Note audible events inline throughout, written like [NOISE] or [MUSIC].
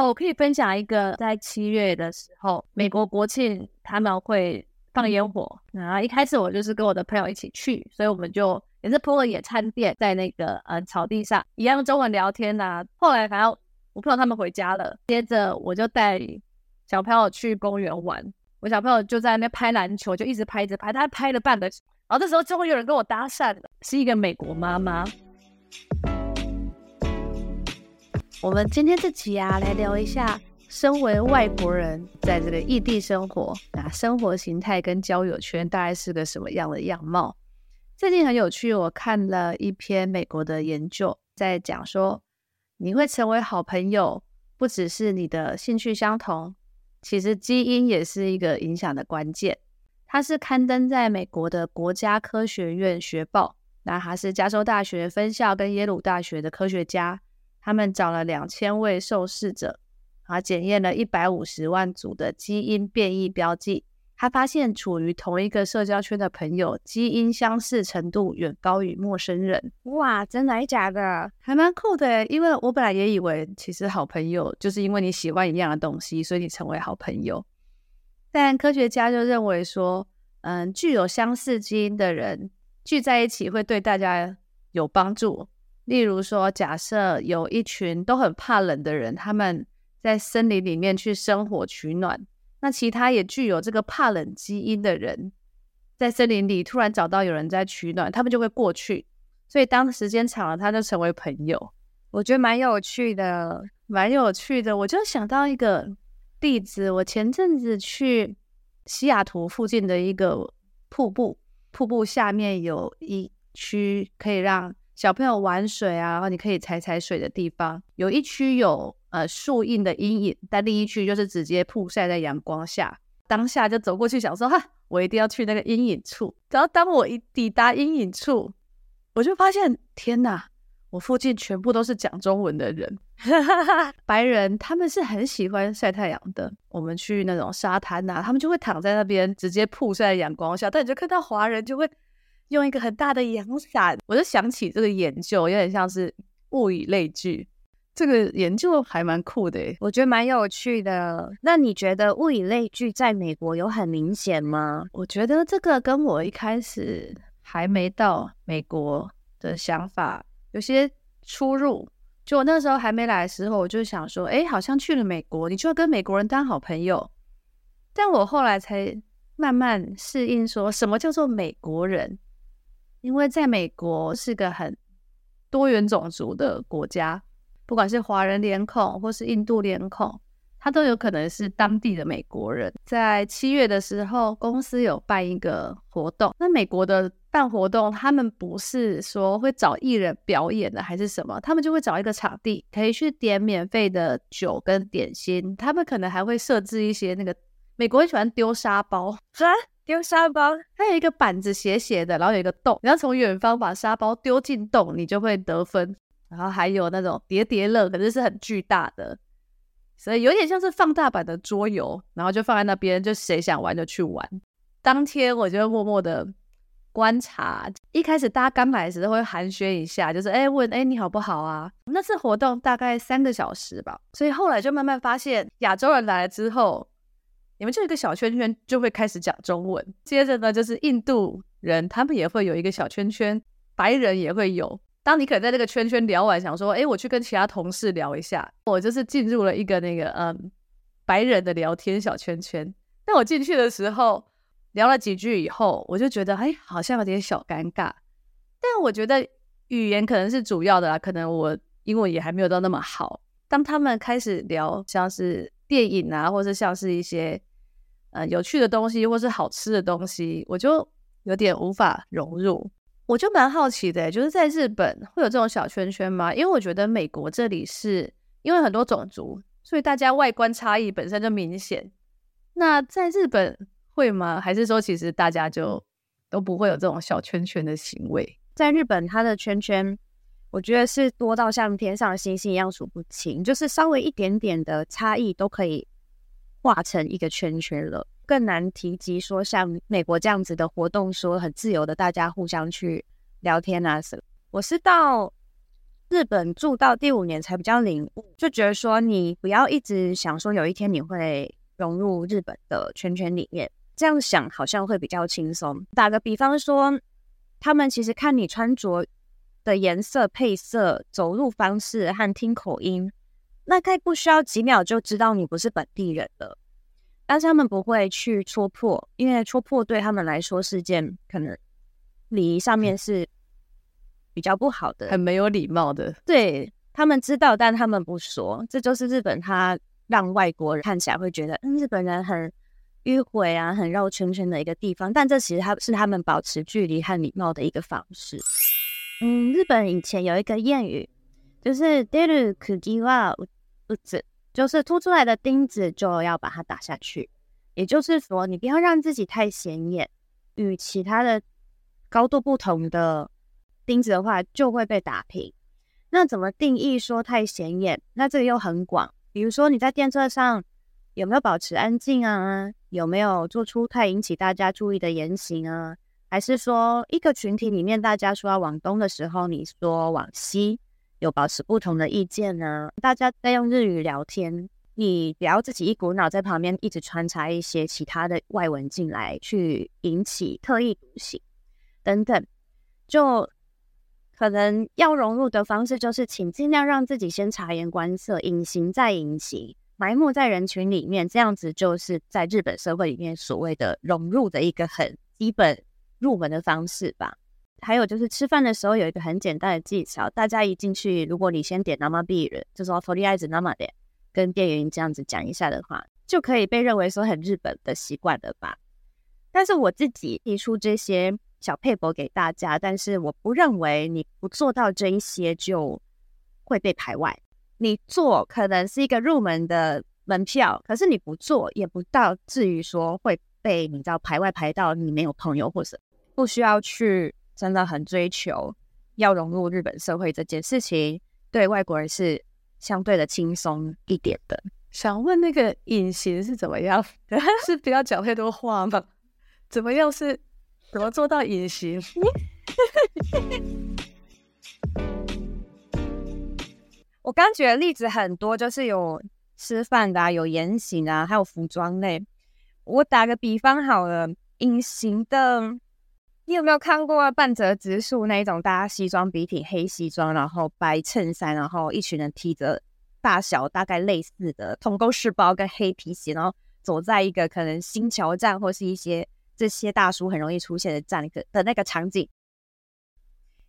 哦，我可以分享一个，在七月的时候，美国国庆他们会放烟火，然后一开始我就是跟我的朋友一起去，所以我们就也是铺了野餐垫在那个呃草地上，一样中文聊天呐、啊。后来反正我朋友他们回家了，接着我就带小朋友去公园玩，我小朋友就在那边拍篮球，就一直拍一直拍，他拍了半个，然后这时候就会有人跟我搭讪了，是一个美国妈妈。我们今天这集啊，来聊一下身为外国人在这个异地生活啊，生活形态跟交友圈大概是个什么样的样貌？最近很有趣，我看了一篇美国的研究，在讲说你会成为好朋友，不只是你的兴趣相同，其实基因也是一个影响的关键。它是刊登在美国的国家科学院学报，那它是加州大学分校跟耶鲁大学的科学家。他们找了两千位受试者，啊，检验了一百五十万组的基因变异标记。他发现，处于同一个社交圈的朋友，基因相似程度远高于陌生人。哇，真的还假的？还蛮酷的，因为我本来也以为，其实好朋友就是因为你喜欢一样的东西，所以你成为好朋友。但科学家就认为说，嗯，具有相似基因的人聚在一起会对大家有帮助。例如说，假设有一群都很怕冷的人，他们在森林里面去生火取暖，那其他也具有这个怕冷基因的人，在森林里突然找到有人在取暖，他们就会过去。所以当时间长了，他就成为朋友。我觉得蛮有趣的，蛮有趣的。我就想到一个例子，我前阵子去西雅图附近的一个瀑布，瀑布下面有一区可以让小朋友玩水啊，然后你可以踩踩水的地方，有一区有呃树荫的阴影，但另一区就是直接曝晒在阳光下。当下就走过去想说，哈，我一定要去那个阴影处。然后当我一抵达阴影处，我就发现，天哪，我附近全部都是讲中文的人，[LAUGHS] 白人，他们是很喜欢晒太阳的。我们去那种沙滩啊，他们就会躺在那边直接曝晒在阳光下，但你就看到华人就会。用一个很大的阳伞，我就想起这个研究，有点像是物以类聚。这个研究还蛮酷的，我觉得蛮有趣的。那你觉得物以类聚在美国有很明显吗？我觉得这个跟我一开始还没到美国的想法有些出入。就我那时候还没来的时候，我就想说，哎，好像去了美国，你就要跟美国人当好朋友。但我后来才慢慢适应，说什么叫做美国人。因为在美国是个很多元种族的国家，不管是华人脸孔或是印度脸孔，他都有可能是当地的美国人。在七月的时候，公司有办一个活动。那美国的办活动，他们不是说会找艺人表演的，还是什么？他们就会找一个场地，可以去点免费的酒跟点心。他们可能还会设置一些那个美国很喜欢丢沙包。丢沙包，它有一个板子斜斜的，然后有一个洞，你要从远方把沙包丢进洞，你就会得分。然后还有那种叠叠乐，可是是很巨大的，所以有点像是放大版的桌游，然后就放在那边，就谁想玩就去玩。当天我就默默的观察，一开始大家刚来的时候会寒暄一下，就是哎问哎你好不好啊？那次活动大概三个小时吧，所以后来就慢慢发现亚洲人来了之后。你们就一个小圈圈就会开始讲中文，接着呢就是印度人，他们也会有一个小圈圈，白人也会有。当你可能在这个圈圈聊完，想说，哎，我去跟其他同事聊一下，我就是进入了一个那个嗯白人的聊天小圈圈。但我进去的时候聊了几句以后，我就觉得，哎，好像有点小尴尬。但我觉得语言可能是主要的啦，可能我英文也还没有到那么好。当他们开始聊像是电影啊，或是像是一些。呃，有趣的东西或是好吃的东西，我就有点无法融入。我就蛮好奇的，就是在日本会有这种小圈圈吗？因为我觉得美国这里是因为很多种族，所以大家外观差异本身就明显。那在日本会吗？还是说其实大家就都不会有这种小圈圈的行为？在日本，它的圈圈我觉得是多到像天上的星星一样数不清，就是稍微一点点的差异都可以。画成一个圈圈了，更难提及说像美国这样子的活动，说很自由的大家互相去聊天啊什么。我是到日本住到第五年才比较领悟，就觉得说你不要一直想说有一天你会融入日本的圈圈里面，这样想好像会比较轻松。打个比方说，他们其实看你穿着的颜色、配色、走路方式和听口音，大概不需要几秒就知道你不是本地人了。但是他们不会去戳破，因为戳破对他们来说是件可能礼仪上面是比较不好的，很没有礼貌的。对，他们知道，但他们不说。这就是日本，他让外国人看起来会觉得，嗯，日本人很迂回啊，很绕圈圈的一个地方。但这其实他是他们保持距离和礼貌的一个方式。嗯，日本以前有一个谚语，就是出る钉は打つ。就是凸出来的钉子就要把它打下去，也就是说，你不要让自己太显眼，与其他的高度不同的钉子的话，就会被打平。那怎么定义说太显眼？那这个又很广，比如说你在电车上有没有保持安静啊？有没有做出太引起大家注意的言行啊？还是说一个群体里面大家说要往东的时候，你说往西？有保持不同的意见呢？大家在用日语聊天，你不要自己一股脑在旁边一直穿插一些其他的外文进来，去引起特立独行等等。就可能要融入的方式，就是请尽量让自己先察言观色，隐形再隐形，埋没在人群里面，这样子就是在日本社会里面所谓的融入的一个很基本入门的方式吧。还有就是吃饭的时候有一个很简单的技巧，大家一进去，如果你先点生ビール，就说とりあえず生で，跟店员这样子讲一下的话，就可以被认为说很日本的习惯了吧。但是我自己提出这些小撇步给大家，但是我不认为你不做到这一些就会被排外。你做可能是一个入门的门票，可是你不做也不到至于说会被你知道排外排到你没有朋友或者不需要去。 真的很追求要融入日本社会这件事情，对外国人是相对的轻松一点的。想问那个隐形是怎么样？[LAUGHS] 是不要讲太多话吗？怎么样是怎么做到隐形？[LAUGHS] 我刚举的例子很多，就是有吃饭的啊，有言行啊，还有服装类。我打个比方好了，隐形的。你有没有看过半泽直树那一种大家西装笔挺黑西装，然后白衬衫，然后一群人提着大小大概类似的同沟式包跟黑皮鞋，然后走在一个可能新桥站或是一些这些大叔很容易出现的站的的那个场景，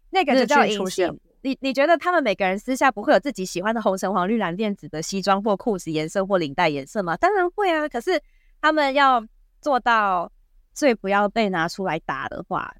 那个就叫隐形。你你觉得他们每个人私下不会有自己喜欢的红橙黄绿蓝靛紫的西装或裤子颜色或领带颜色吗？当然会啊，可是他们要做到。最不要被拿出来打的话，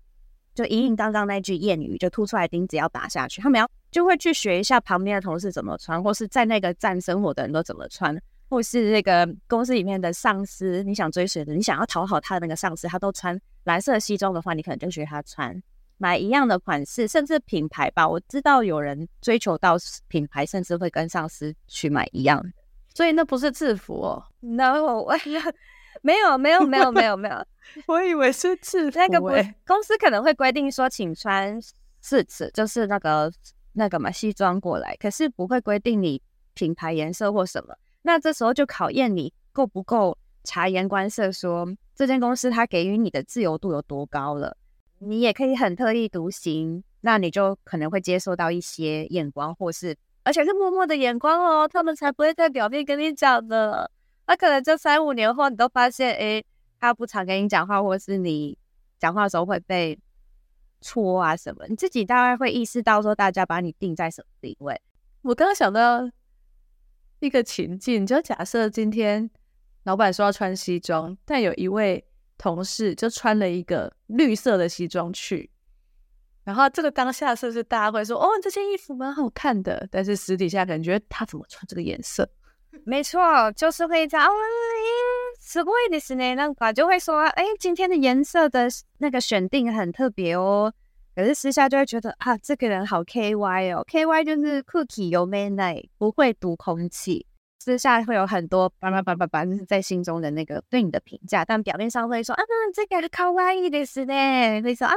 就隐隐当当那句谚语，就凸出来钉子要打下去。他们要就会去学一下旁边的同事怎么穿，或是在那个站生活的人都怎么穿，或是那个公司里面的上司，你想追随的，你想要讨好他的那个上司，他都穿蓝色西装的话，你可能就学他穿，买一样的款式，甚至品牌吧。我知道有人追求到品牌，甚至会跟上司去买一样的，所以那不是制服哦。No，我 [LAUGHS] 没有，没有，没有，没有，没有。我以为是制服，欸，那个不，公司可能会规定说，请穿四次，就是那个那个嘛西装过来，可是不会规定你品牌颜色或什么。那这时候就考验你够不够察言观色说，说这间公司它给予你的自由度有多高了。你也可以很特立独行，那你就可能会接受到一些眼光，或是而且是默默的眼光哦，他们才不会在表面跟你讲的。那可能就三五年后，你都发现，哎。他不常跟你讲话，或是你讲话的时候会被戳啊什么，你自己大概会意识到说，大家把你定在什么地位。我刚刚想到一个情境，就假设今天老板说要穿西装，但有一位同事就穿了一个绿色的西装去，然后这个当下是不是大家会说，哦，这件衣服蛮好看的？但是私底下可能觉得他怎么穿这个颜色？没错，就是会这样。すごいですね，那个就会说，哎，今天的颜色的那个选定很特别哦。可是私下就会觉得啊，这个人好 KY 哦，KY 就是 cookie 有没奶，不会读空气。 私下会有很多叭叭叭叭叭，就是在心中的那个对你的评价，但表面上会说啊，这个可爱いですね，会说啊，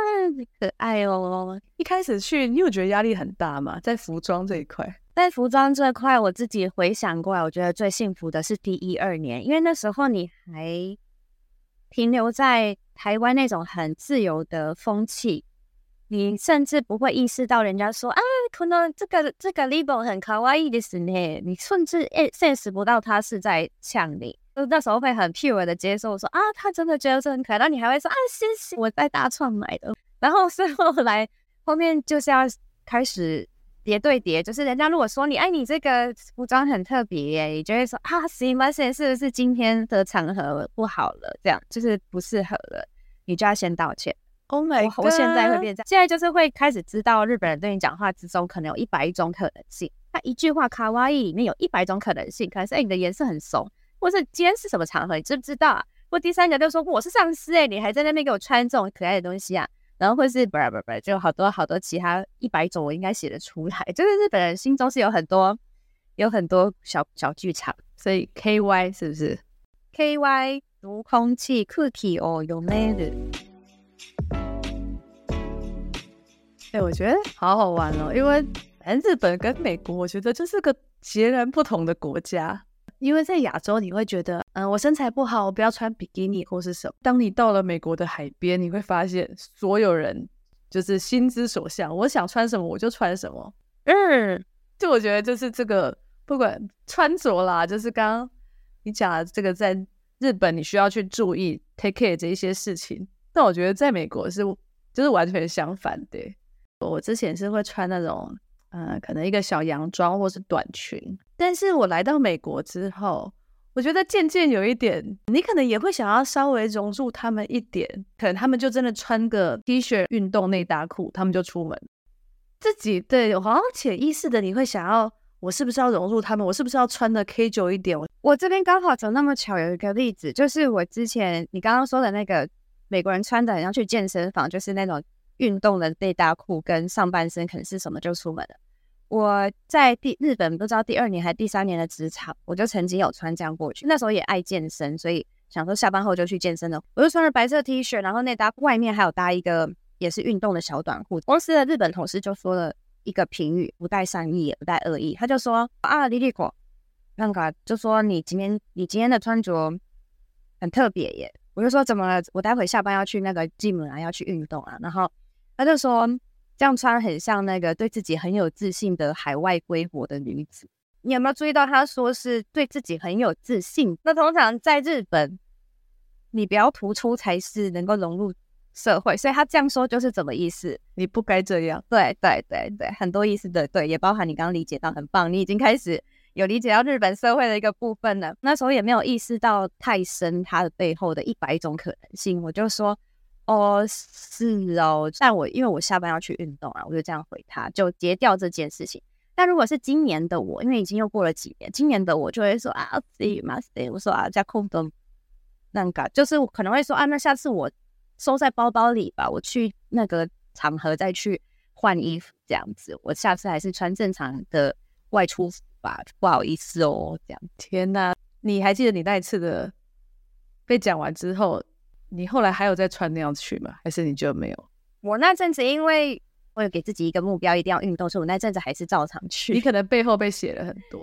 可爱哦。一开始去，你有觉得压力很大吗？在服装这一块？ 在服装这块，我自己回想过来，我觉得最幸福的是第一二年，因为那时候你还停留在台湾那种很自由的风气。你甚至不会意识到人家说啊，可能这个这个 label 很可爱的是呢，你甚至诶 sense 不到他是在呛你，就那时候会很 pure 的接受说啊，他真的觉得这很可爱，然后你还会说啊，谢谢，我在大创买的。然后是后来后面就是要开始叠对叠，就是人家如果说你哎，你这个服装很特别耶，你就会说啊，是吗？现是不是今天的场合不好了？这样就是不适合了，你就要先道歉。Oh my God，我现在会变这样，现在就是会开始知道日本人对你讲话之中可能有一百种可能性。他一句话卡哇伊里面有一百种可能性，可能是哎你的颜色很怂，或是今天是什么场合，你知不知道啊？或第三个就说我是上司哎，你还在那边给我穿这种可爱的东西啊？然后或是不不不，就好多好多其他一百种我应该写得出来。[LAUGHS] 就是日本人心中是有很多有很多小小剧场，所以 K Y 是不是？K Y 如空气 Cookie 哦，有没的？哎、我觉得好好玩哦，因为反正日本跟美国，我觉得就是个截然不同的国家。因为在亚洲，你会觉得，嗯，我身材不好，我不要穿比基尼或是什么。当你到了美国的海边，你会发现所有人就是心之所向，我想穿什么我就穿什么。嗯，就我觉得就是这个，不管穿着啦，就是刚刚你讲的这个，在日本你需要去注意 take care 这一些事情，但我觉得在美国是就是完全相反的。我之前是会穿那种，嗯、呃，可能一个小洋装或是短裙，但是我来到美国之后，我觉得渐渐有一点，你可能也会想要稍微融入他们一点，可能他们就真的穿个 T 恤、运动内搭裤，他们就出门。自己对，好像潜意识的你会想要，我是不是要融入他们？我是不是要穿的 casual 一点？我我这边刚好就那么巧有一个例子，就是我之前你刚刚说的那个美国人穿的很像去健身房，就是那种。运动的内搭裤跟上半身可能是什么就出门了。我在第日本不知道第二年还是第三年的职场，我就曾经有穿这样过去。那时候也爱健身，所以想说下班后就去健身了。我就穿着白色 T 恤，然后内搭外面还有搭一个也是运动的小短裤。公司的日本同事就说了一个评语，不带善意也不带恶意，他就说啊，莉莉果，那个就说你今天你今天的穿着很特别耶。我就说怎么了？我待会下班要去那个 gym 啊，要去运动啊，然后。他就说这样穿很像那个对自己很有自信的海外归国的女子。你有没有注意到他说是对自己很有自信？那通常在日本，你不要突出才是能够融入社会，所以他这样说就是怎么意思？你不该这样。对对对对，很多意思的，对，也包含你刚刚理解到，很棒，你已经开始有理解到日本社会的一个部分了。那时候也没有意识到太深，它的背后的一百种可能性。我就说。哦，是哦，但我因为我下班要去运动啊，我就这样回他，就截掉这件事情。但如果是今年的我，因为已经又过了几年，今年的我就会说啊，see must y。我说啊，加空的那个，就是我可能会说啊，那下次我收在包包里吧，我去那个场合再去换衣服这样子。我下次还是穿正常的外出服吧，不好意思哦，这样。天哪，你还记得你那一次的被讲完之后？你后来还有再穿那样去吗？还是你就没有？我那阵子因为我有给自己一个目标，一定要运动，所以我那阵子还是照常去。你可能背后被写了很多。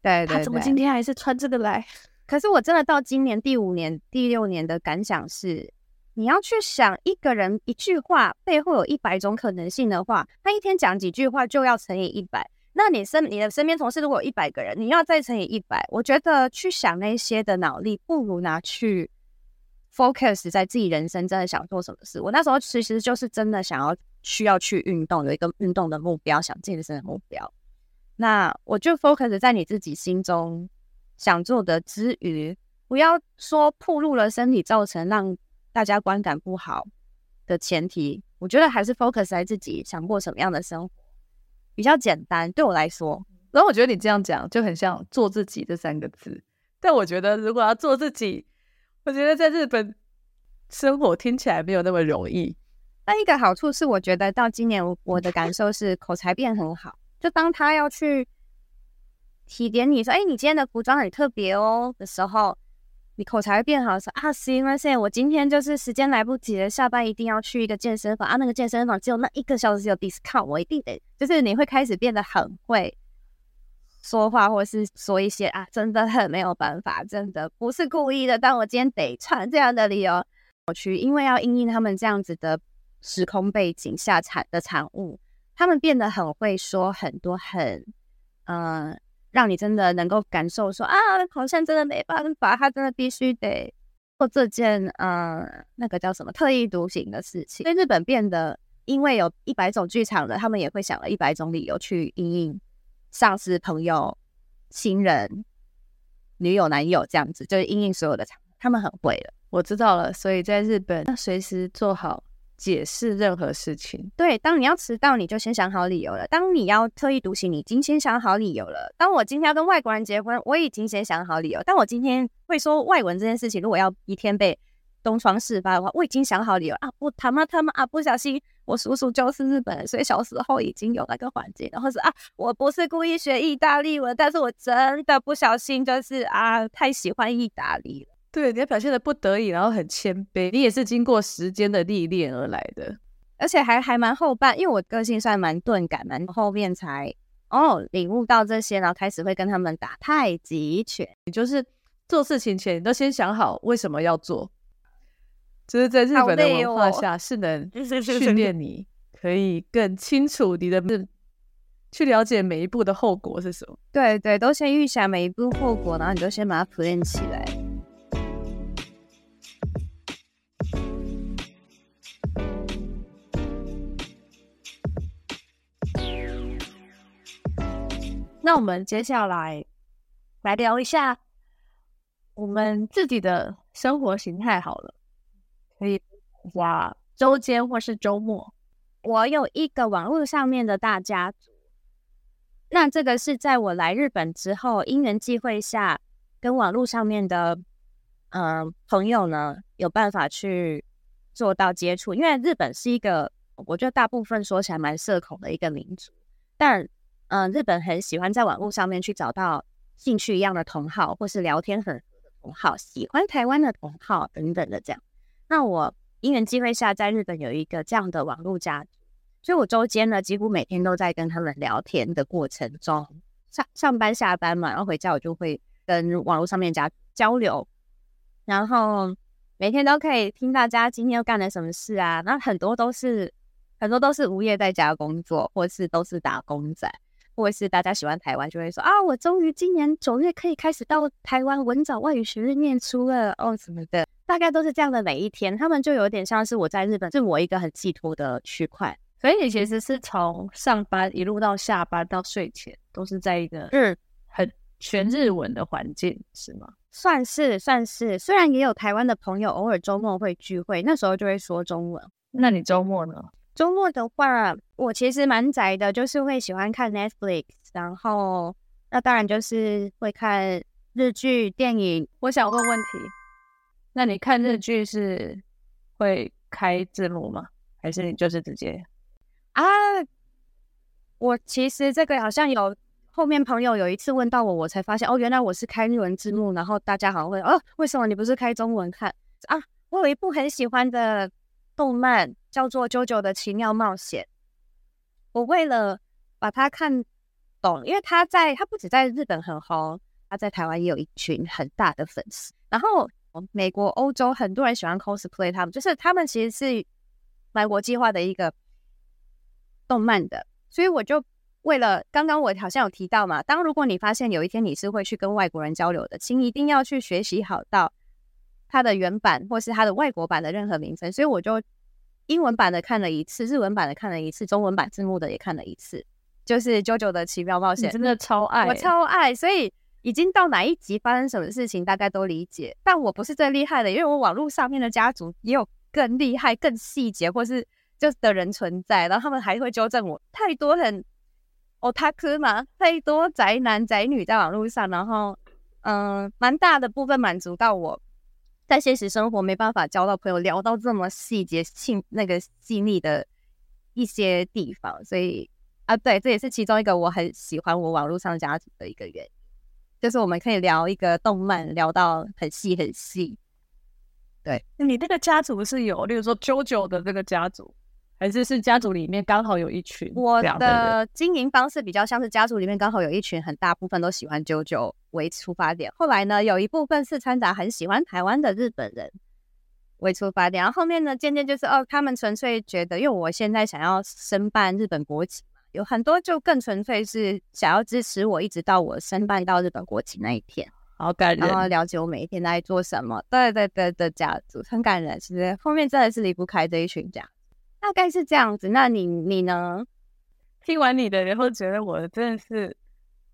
对，对，对，他怎么今天还是穿这个来？[LAUGHS] 可是我真的到今年第五年、第六年的感想是，你要去想一个人一句话背后有一百种可能性的话，他一天讲几句话就要乘以一百。那你身你的身边同事如果有一百个人，你要再乘以一百，我觉得去想那些的脑力，不如拿去。Focus 在自己人生真的想做什么事，我那时候其实就是真的想要需要去运动，有一个运动的目标，想健身的目标。那我就 focus 在你自己心中想做的之余，不要说暴露了身体，造成让大家观感不好的前提。我觉得还是 focus 在自己想过什么样的生活，比较简单。对我来说，然后我觉得你这样讲就很像做自己这三个字。但我觉得如果要做自己，我觉得在日本生活听起来没有那么容易。但一个好处是，我觉得到今年我的感受是口才变很好。就当他要去提点你说，哎，你今天的服装很特别哦的时候，你口才会变好，说啊，是因为现在我今天就是时间来不及了，下班一定要去一个健身房啊，那个健身房只有那一个小时有 discount，我一定得，就是你会开始变得很会说话，或是说一些啊，真的很没有办法，真的不是故意的，但我今天得穿这样的理由我去，因为要应应他们这样子的时空背景下产的产物，他们变得很会说很多很，嗯、呃。让你真的能够感受说啊，好像真的没办法，他真的必须得做这件呃那个叫什么特立独行的事情。所以日本变得，因为有一百种剧场了，他们也会想了一百种理由去应应上司、朋友、亲人、女友、男友这样子，就是应应所有的场，他们很会了。我知道了，所以在日本要随时做好。解释任何事情，对。当你要迟到，你就先想好理由了；当你要特立独行，你已经先想好理由了。当我今天要跟外国人结婚，我已经先想好理由。当我今天会说外文这件事情，如果要一天被东窗事发的话，我已经想好理由啊！不，他妈他妈啊！不小心，我叔叔就是日本人，所以小时候已经有那个环境。然后是啊，我不是故意学意大利文，但是我真的不小心，就是啊，太喜欢意大利了。对，你要表现的不得已，然后很谦卑。你也是经过时间的历练而来的，而且还还蛮后半，因为我个性算蛮钝感，蛮后面才哦领悟到这些，然后开始会跟他们打太极拳。你就是做事情前，你都先想好为什么要做，就是在日本的文化下，是能 [LAUGHS] 训练你可以更清楚你的去了解每一步的后果是什么。对对，都先预想每一步后果，然后你就先把它 plan 起来。那我们接下来来聊一下我们自己的生活形态好了，可以哇，周间或是周末。我有一个网络上面的大家族，那这个是在我来日本之后因缘际会下，跟网络上面的嗯、朋友呢有办法去做到接触，因为日本是一个我觉得大部分说起来蛮社恐的一个民族，但。嗯，日本很喜欢在网络上面去找到兴趣一样的同好，或是聊天很同好，喜欢台湾的同好等等的这样。那我因缘际会下在日本有一个这样的网络家族，所以我周间呢几乎每天都在跟他们聊天的过程中，上上班下班嘛，然后回家我就会跟网络上面家交流，然后每天都可以听大家今天又干了什么事啊。那很多都是很多都是无业在家工作，或是都是打工仔。或是大家喜欢台湾，就会说啊，我终于今年九月可以开始到台湾文藻外语学院念书了哦，什么的，大概都是这样的每一天。他们就有点像是我在日本，是我一个很寄托的区块。所以你其实是从上班一路到下班到睡前，都是在一个嗯很全日文的环境，是吗？算是算是，虽然也有台湾的朋友偶尔周末会聚会，那时候就会说中文。那你周末呢？周末的话，我其实蛮宅的，就是会喜欢看 Netflix，然后那当然就是会看日剧、电影。我想问问题，那你看日剧是会开字幕吗？还是你就是直接啊？我其实这个好像有后面朋友有一次问到我，我才发现哦，原来我是开日文字幕，然后大家好像会哦，为什么你不是开中文看啊？我有一部很喜欢的动漫。叫做《JoJo 的奇妙冒险》，我为了把它看懂，因为他在他不止在日本很红，他在台湾也有一群很大的粉丝。然后美国、欧洲很多人喜欢 cosplay，他们就是他们其实是蛮国际化的一个动漫的。所以我就为了刚刚我好像有提到嘛，当如果你发现有一天你是会去跟外国人交流的，请一定要去学习好到它的原版或是它的外国版的任何名称。所以我就。英文版的看了一次，日文版的看了一次，中文版字幕的也看了一次，就是《JoJo 的奇妙冒险》，真的超爱，我超爱，所以已经到哪一集发生什么事情，大概都理解。但我不是最厉害的，因为我网络上面的家族也有更厉害、更细节或是就是的人存在，然后他们还会纠正我。太多很 otaku 嘛，太多宅男宅女在网络上，然后嗯，蛮大的部分满足到我。在现实生活没办法交到朋友，聊到这么细节、性那个细腻的一些地方，所以啊，对，这也是其中一个我很喜欢我网络上家族的一个原因。就是我们可以聊一个动漫，聊到很细很细。对，你那个家族是有，例如说 JoJo 的这个家族，还是是家族里面刚好有一群？我的经营方式比较像是家族里面刚好有一群很大部分都喜欢 JoJo 为出发点，后来呢，有一部分是掺杂很喜欢台湾的日本人为出发点，然后后面呢，渐渐就是哦，他们纯粹觉得，因为我现在想要申办日本国籍嘛，有很多就更纯粹是想要支持我，一直到我申办到日本国籍那一天。好感人，然后了解我每一天在做什么。对对对的家族很感人，其实后面真的是离不开这一群家，大概是这样子。那你你呢？听完你的，然后觉得我真的是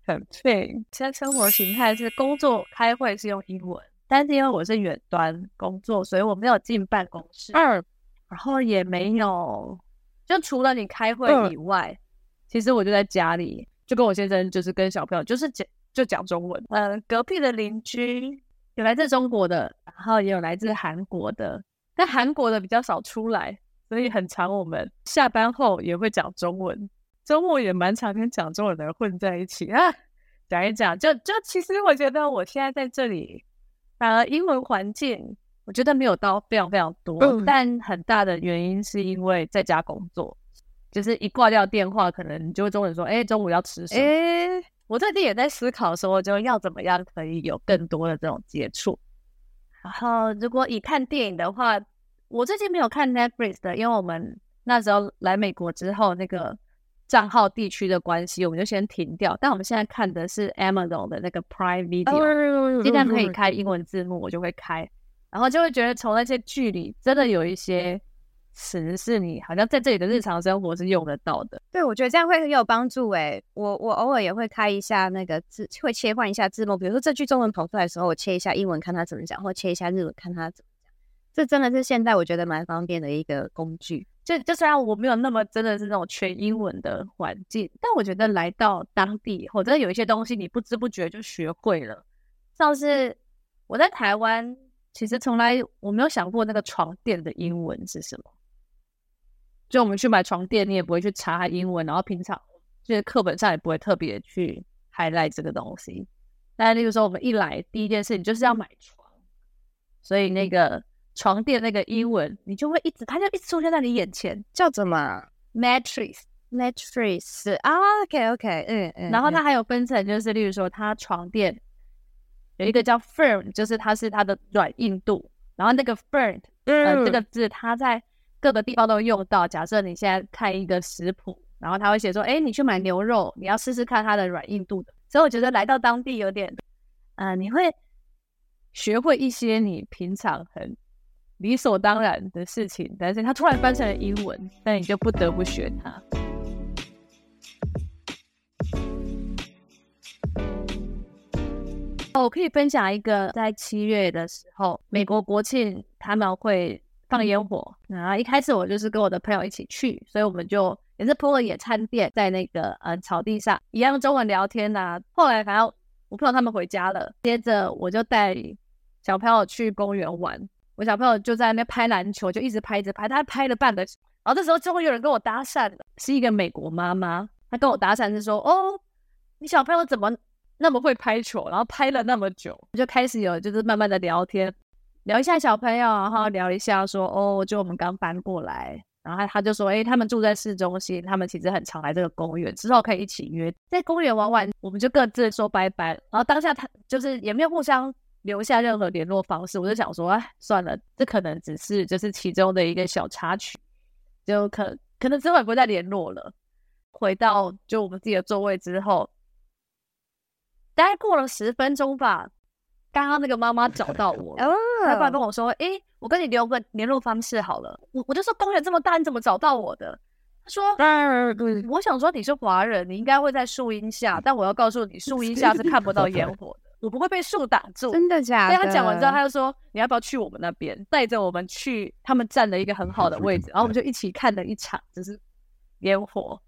很废。现在生活形态是工作开会是用英文，但是因为我是远端工作，所以我没有进办公室。嗯，然后也没有，就除了你开会以外，嗯、其实我就在家里，就跟我先生，就是跟小朋友，就是讲。就讲中文。嗯，隔壁的邻居有来自中国的，然后也有来自韩国的，但韩国的比较少出来，所以很常我们下班后也会讲中文。周末也蛮常跟讲中文的人混在一起啊，讲一讲。就就其实我觉得我现在在这里，反而英文环境我觉得没有到非常非常多，嗯、但很大的原因是因为在家工作，就是一挂掉电话，可能你就会中文说：“哎，中午要吃什么？”哎。我最近也在思考说，就要怎么样可以有更多的这种接触。然后，如果以看电影的话，我最近没有看 Netflix 的，因为我们那时候来美国之后，那个账号地区的关系，我们就先停掉。但我们现在看的是 Amazon 的那个 Prime Video，既然可以开英文字幕，我就会开，然后就会觉得从那些剧里真的有一些。词是你好像在这里的日常生活是用得到的，对，我觉得这样会很有帮助诶。我我偶尔也会开一下那个字，会切换一下字幕，比如说这句中文跑出来的时候，我切一下英文看他怎么讲，或切一下日文看他怎么讲。这真的是现在我觉得蛮方便的一个工具。就就虽然我没有那么真的是那种全英文的环境，但我觉得来到当地，或者有一些东西你不知不觉就学会了。像是我在台湾，其实从来我没有想过那个床垫的英文是什么。就我们去买床垫，你也不会去查英文，然后平常就是课本上也不会特别去 highlight 这个东西。但例如说，我们一来第一件事情就是要买床，所以那个床垫那个英文，你就会一直，它就一直出现在你眼前，叫什么？mattress，mattress 啊，OK OK，嗯嗯。然后它还有分层，就是例如说，它床垫有一个叫 firm，就是它是它的软硬度，然后那个 firm，呃，这个字它在。各个地方都用到。假设你现在看一个食谱，然后他会写说：“哎，你去买牛肉，你要试试看它的软硬度的。”所以我觉得来到当地有点，呃，你会学会一些你平常很理所当然的事情，但是它突然翻成了英文，那你就不得不学它。我可以分享一个，在七月的时候，美国国庆他们会。放烟火，然后一开始我就是跟我的朋友一起去，所以我们就也是铺了野餐垫在那个呃草地上，一样中文聊天呐、啊。后来反正我朋友他们回家了，接着我就带小朋友去公园玩。我小朋友就在那边拍篮球，就一直拍一直拍，他拍了半个。然后这时候终于有人跟我搭讪了，是一个美国妈妈，她跟我搭讪是说：“哦，你小朋友怎么那么会拍球？然后拍了那么久。”就开始有就是慢慢的聊天。聊一下小朋友，然后聊一下说哦，就我们刚搬过来，然后他就说，诶，他们住在市中心，他们其实很常来这个公园，之后可以一起约在公园玩玩。我们就各自说拜拜。然后当下他就是也没有互相留下任何联络方式，我就想说，哎，算了，这可能只是就是其中的一个小插曲，就可可能之后也不会再联络了。回到就我们自己的座位之后，大概过了十分钟吧。刚刚那个妈妈找到我，她过来跟我说：“哎、欸，我跟你留个联络方式好了。”我我就说：“公园这么大，你怎么找到我的？”她说：“我想说你是华人，你应该会在树荫下，但我要告诉你，树荫下是看不到烟火的，我不会被树挡住。”真的假的？对，他讲完之后，他就说：“你要不要去我们那边，带着我们去他们站了一个很好的位置，[LAUGHS] 然后我们就一起看了一场就是烟火。”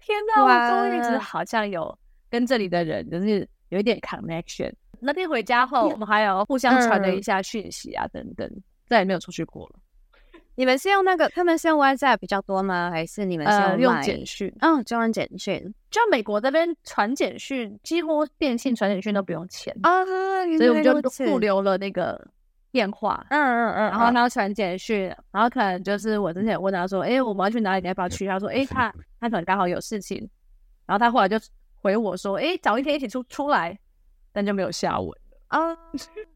天哪，我终于一直好像有跟这里的人就是有一点 connection。那天回家后，我们还有互相传了一下讯息啊，等等，再也没有出去过了。你们是用那个？他们是用 WhatsApp 比较多吗？还是你们是用简讯？嗯，就用简讯。就美国这边传简讯，几乎电信传简讯都不用钱啊，所以我们就互留了那个电话。嗯嗯嗯。然后他要传简讯，然后可能就是我之前问他说：“哎，我们要去哪里？你要不要去？”他说：“哎，他 [LAUGHS] 他可能刚好有事情。”然后他后来就回我说：“哎，找一天一起出出来。”但就没有下文了啊。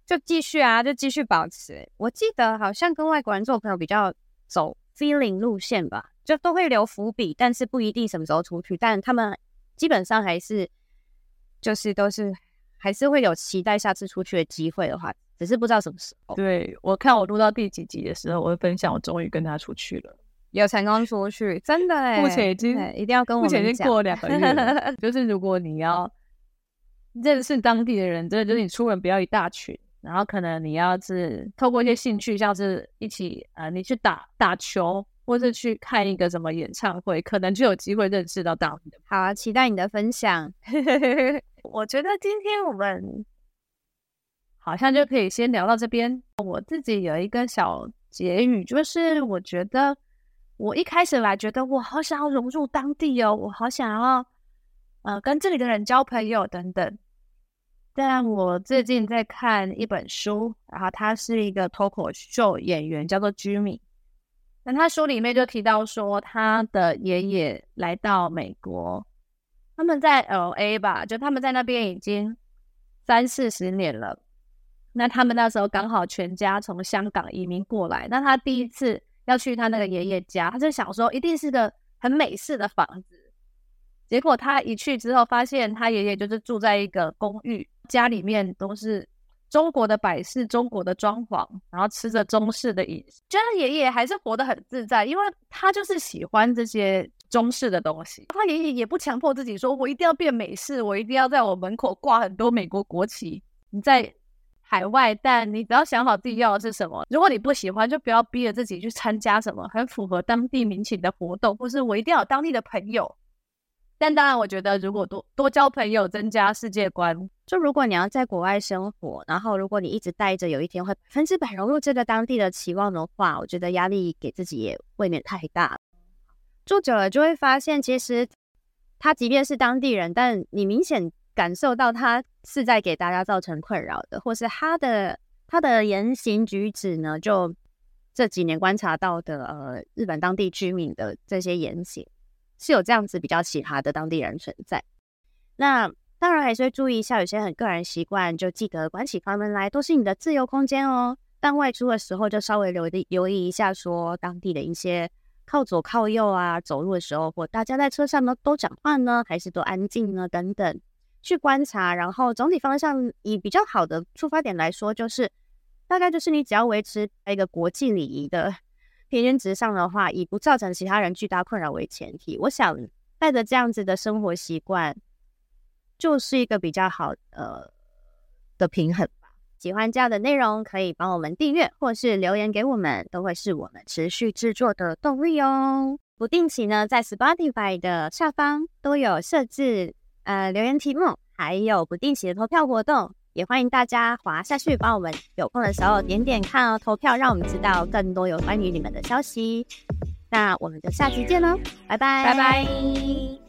就继续啊，就继续保持。我记得好像跟外国人做朋友比较走 feeling 路线吧，就都会留伏笔，但是不一定什么时候出去。但他们基本上还是就是都是还是会有期待下次出去的机会的话，只是不知道什么时候。对，我看我录到第几集的时候，我会分享我终于跟他出去了，有成功出去，真的哎，目前已经一定要跟我们讲，目前已经过两个月了。[LAUGHS] 就是如果你要认识当地的人，真的就是你出门不要一大群。然后可能你要是透过一些兴趣，像是一起呃，你去打打球，或是去看一个什么演唱会，可能就有机会认识到当地的。好啊，期待你的分享。[LAUGHS] 我觉得今天我们好像就可以先聊到这边。我自己有一个小结语，就是我觉得我一开始来觉得我好想要融入当地哦，我好想要呃跟这里的人交朋友等等。但我最近在看一本书，然后他是一个脱口秀演员，叫做 Jimmy。那他书里面就提到说，他的爷爷来到美国，他们在 LA 吧，就他们在那边已经三四十年了。那他们那时候刚好全家从香港移民过来，那他第一次要去他那个爷爷家，他就想说，一定是个很美式的房子。结果他一去之后，发现他爷爷就是住在一个公寓。家里面都是中国的摆饰、中国的装潢，然后吃着中式的饮食。觉得爷爷还是活得很自在，因为他就是喜欢这些中式的东西。他爷爷也不强迫自己说：“我一定要变美式，我一定要在我门口挂很多美国国旗。”你在海外，但你只要想好自己要的是什么。如果你不喜欢，就不要逼着自己去参加什么很符合当地民情的活动，或是我一定要有当地的朋友。但当然，我觉得如果多多交朋友，增加世界观。就如果你要在国外生活，然后如果你一直待着，有一天会百分之百融入这个当地的期望的话，我觉得压力给自己也未免太大。住久了就会发现，其实他即便是当地人，但你明显感受到他是在给大家造成困扰的，或是他的他的言行举止呢，就这几年观察到的，呃，日本当地居民的这些言行。是有这样子比较奇葩的当地人存在，那当然还是会注意一下，有些很个人习惯，就记得关起房门来都是你的自由空间哦。但外出的时候就稍微留意留意一下，说当地的一些靠左靠右啊，走路的时候或大家在车上呢都讲话呢，还是都安静呢等等，去观察。然后总体方向以比较好的出发点来说，就是大概就是你只要维持一个国际礼仪的。平均值上的话，以不造成其他人巨大困扰为前提，我想带着这样子的生活习惯，就是一个比较好呃的平衡吧。喜欢这样的内容，可以帮我们订阅或是留言给我们，都会是我们持续制作的动力哦。不定期呢，在 Spotify 的下方都有设置呃留言题目，还有不定期的投票活动。也欢迎大家滑下去，帮我们有空的时候点点看哦，投票让我们知道更多有关于你们的消息。那我们就下期见喽，拜拜，拜拜。